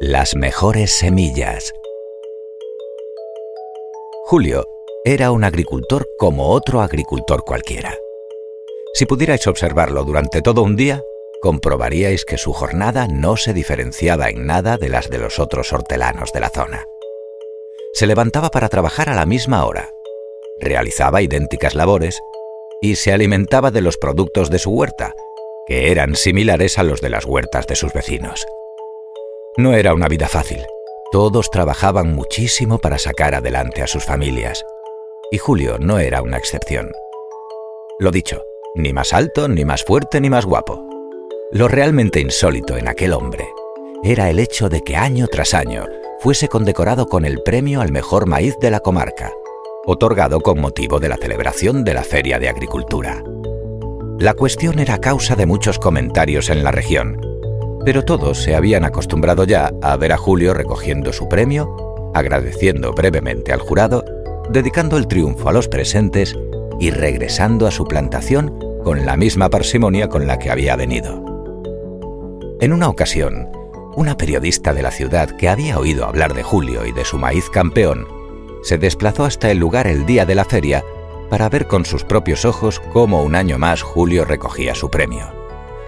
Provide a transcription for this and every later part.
Las mejores semillas. Julio era un agricultor como otro agricultor cualquiera. Si pudierais observarlo durante todo un día, comprobaríais que su jornada no se diferenciaba en nada de las de los otros hortelanos de la zona. Se levantaba para trabajar a la misma hora, realizaba idénticas labores y se alimentaba de los productos de su huerta, que eran similares a los de las huertas de sus vecinos. No era una vida fácil. Todos trabajaban muchísimo para sacar adelante a sus familias. Y Julio no era una excepción. Lo dicho, ni más alto, ni más fuerte, ni más guapo. Lo realmente insólito en aquel hombre era el hecho de que año tras año fuese condecorado con el premio al mejor maíz de la comarca, otorgado con motivo de la celebración de la Feria de Agricultura. La cuestión era causa de muchos comentarios en la región, pero todos se habían acostumbrado ya a ver a Julio recogiendo su premio, agradeciendo brevemente al jurado, dedicando el triunfo a los presentes y regresando a su plantación con la misma parsimonia con la que había venido. En una ocasión, una periodista de la ciudad que había oído hablar de Julio y de su maíz campeón, se desplazó hasta el lugar el día de la feria para ver con sus propios ojos cómo un año más Julio recogía su premio.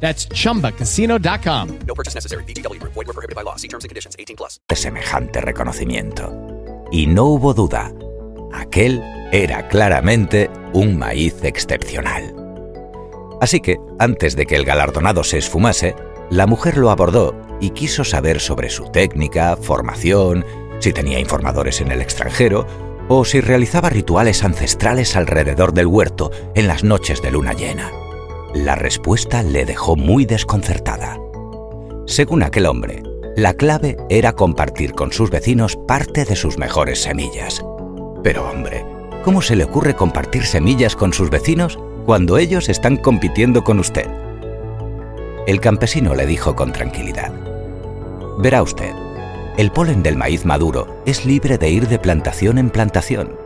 That's chumbacasino.com. No purchase necessary. BGW. Void were prohibited by law. See terms and conditions. 18 plus. de semejante reconocimiento. Y no hubo duda, aquel era claramente un maíz excepcional. Así que, antes de que el galardonado se esfumase, la mujer lo abordó y quiso saber sobre su técnica, formación, si tenía informadores en el extranjero o si realizaba rituales ancestrales alrededor del huerto en las noches de luna llena. La respuesta le dejó muy desconcertada. Según aquel hombre, la clave era compartir con sus vecinos parte de sus mejores semillas. Pero hombre, ¿cómo se le ocurre compartir semillas con sus vecinos cuando ellos están compitiendo con usted? El campesino le dijo con tranquilidad. Verá usted, el polen del maíz maduro es libre de ir de plantación en plantación.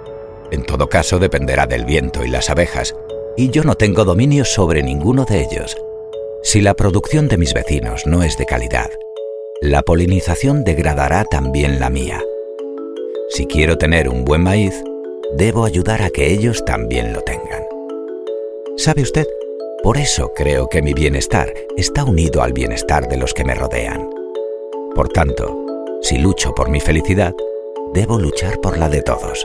En todo caso dependerá del viento y las abejas, y yo no tengo dominio sobre ninguno de ellos. Si la producción de mis vecinos no es de calidad, la polinización degradará también la mía. Si quiero tener un buen maíz, debo ayudar a que ellos también lo tengan. ¿Sabe usted? Por eso creo que mi bienestar está unido al bienestar de los que me rodean. Por tanto, si lucho por mi felicidad, debo luchar por la de todos.